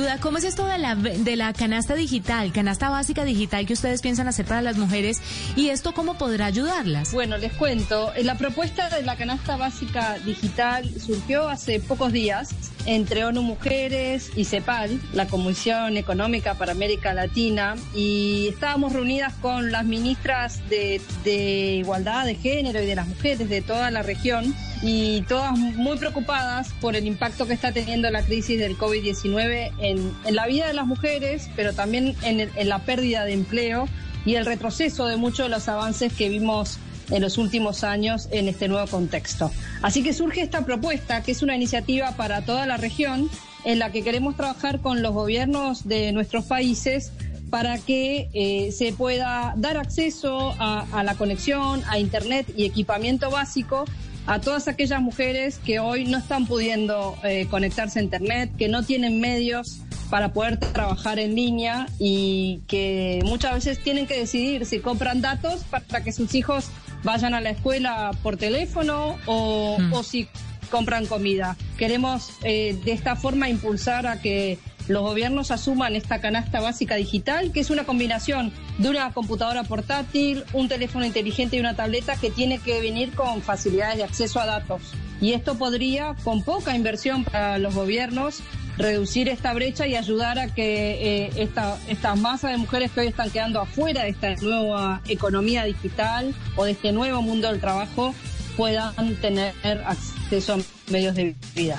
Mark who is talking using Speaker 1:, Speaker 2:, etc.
Speaker 1: Duda, ¿cómo es esto de la, de la canasta digital, canasta básica digital que ustedes piensan hacer para las mujeres? ¿Y esto cómo podrá ayudarlas?
Speaker 2: Bueno, les cuento. La propuesta de la canasta básica digital surgió hace pocos días entre ONU Mujeres y CEPAL, la Comisión Económica para América Latina, y estábamos reunidas con las ministras de, de Igualdad de Género y de las mujeres de toda la región y todas muy preocupadas por el impacto que está teniendo la crisis del COVID-19 en, la vida de las mujeres, pero también en, la pérdida de empleo y el retroceso de muchos de los avances que vimos en los últimos años en este nuevo contexto. Así que surge esta propuesta, que es una iniciativa para toda la región, en la que queremos trabajar con los gobiernos de nuestros países para que eh, se pueda dar acceso a, a la conexión, a Internet y equipamiento básico a todas aquellas mujeres que hoy no están pudiendo eh, conectarse a Internet, que no tienen medios para poder trabajar en línea y que muchas veces tienen que decidir si compran datos para que sus hijos vayan a la escuela por teléfono o, mm. o si compran comida. Queremos eh, de esta forma impulsar a que los gobiernos asuman esta canasta básica digital, que es una combinación de una computadora portátil, un teléfono inteligente y una tableta que tiene que venir con facilidades de acceso a datos. Y esto podría, con poca inversión para los gobiernos, reducir esta brecha y ayudar a que eh, esta, esta masa de mujeres que hoy están quedando afuera de esta nueva economía digital o de este nuevo mundo del trabajo puedan tener acceso a medios de vida.